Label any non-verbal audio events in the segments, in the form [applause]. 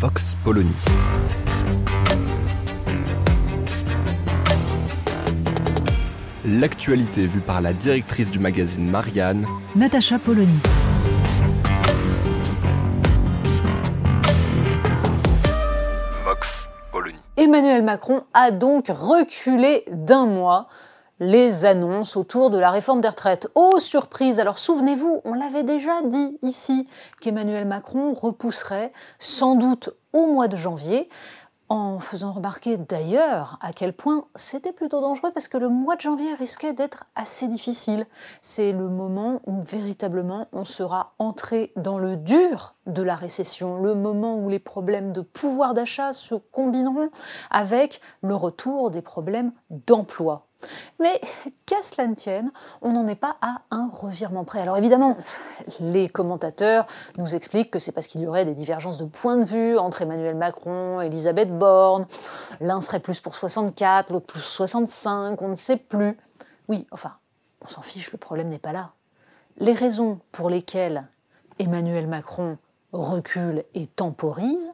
Vox Polony. L'actualité vue par la directrice du magazine Marianne, Natacha Polony. Vox Polony. Emmanuel Macron a donc reculé d'un mois les annonces autour de la réforme des retraites. Oh surprise Alors souvenez-vous, on l'avait déjà dit ici qu'Emmanuel Macron repousserait sans doute au mois de janvier en faisant remarquer d'ailleurs à quel point c'était plutôt dangereux parce que le mois de janvier risquait d'être assez difficile. C'est le moment où véritablement on sera entré dans le dur de la récession, le moment où les problèmes de pouvoir d'achat se combineront avec le retour des problèmes d'emploi. Mais qu'à cela ne tienne, on n'en est pas à un revirement près. Alors évidemment, les commentateurs nous expliquent que c'est parce qu'il y aurait des divergences de points de vue entre Emmanuel Macron et Elisabeth Borne. L'un serait plus pour 64, l'autre plus 65, on ne sait plus. Oui, enfin, on s'en fiche, le problème n'est pas là. Les raisons pour lesquelles Emmanuel Macron recule et temporise,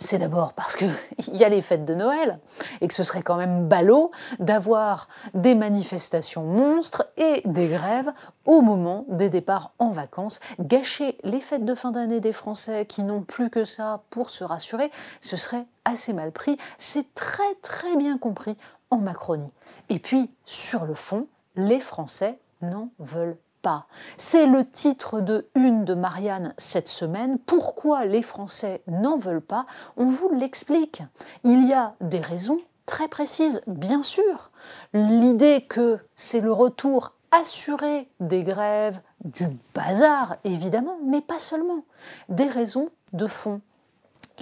c'est d'abord parce qu'il [laughs] y a les fêtes de Noël et que ce serait quand même ballot d'avoir des manifestations monstres et des grèves au moment des départs en vacances. Gâcher les fêtes de fin d'année des Français qui n'ont plus que ça pour se rassurer, ce serait assez mal pris. C'est très très bien compris en Macronie. Et puis, sur le fond, les Français n'en veulent C'est le titre de une de Marianne cette semaine. Pourquoi les Français n'en veulent pas? On vous l'explique. Il y a des raisons très précises, bien sûr. L'idée que c'est le retour assuré des grèves, du bazar évidemment, mais pas seulement. Des raisons de fond.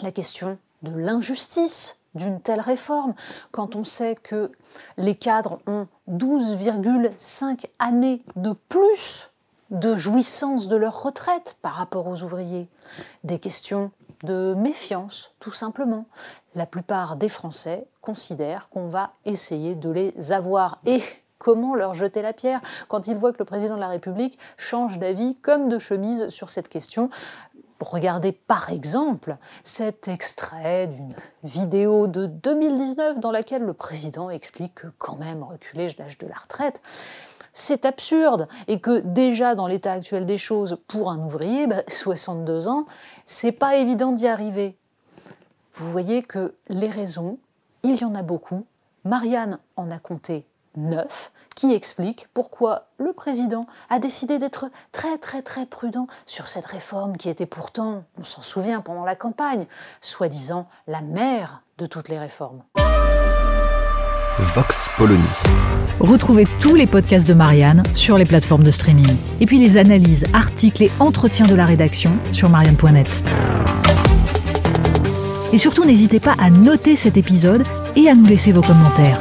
La question de l'injustice d'une telle réforme, quand on sait que les cadres ont 12,5 années de plus de jouissance de leur retraite par rapport aux ouvriers. Des questions de méfiance, tout simplement. La plupart des Français considèrent qu'on va essayer de les avoir. Et comment leur jeter la pierre quand ils voient que le président de la République change d'avis comme de chemise sur cette question? Regardez par exemple cet extrait d'une vidéo de 2019 dans laquelle le président explique que quand même reculer l'âge de la retraite, c'est absurde et que déjà dans l'état actuel des choses, pour un ouvrier, 62 bah, ans, c'est pas évident d'y arriver. Vous voyez que les raisons, il y en a beaucoup. Marianne en a compté neuf qui explique pourquoi le président a décidé d'être très très très prudent sur cette réforme qui était pourtant, on s'en souvient pendant la campagne, soi-disant la mère de toutes les réformes. Vox Polony. Retrouvez tous les podcasts de Marianne sur les plateformes de streaming. Et puis les analyses, articles et entretiens de la rédaction sur marianne.net. Et surtout, n'hésitez pas à noter cet épisode et à nous laisser vos commentaires.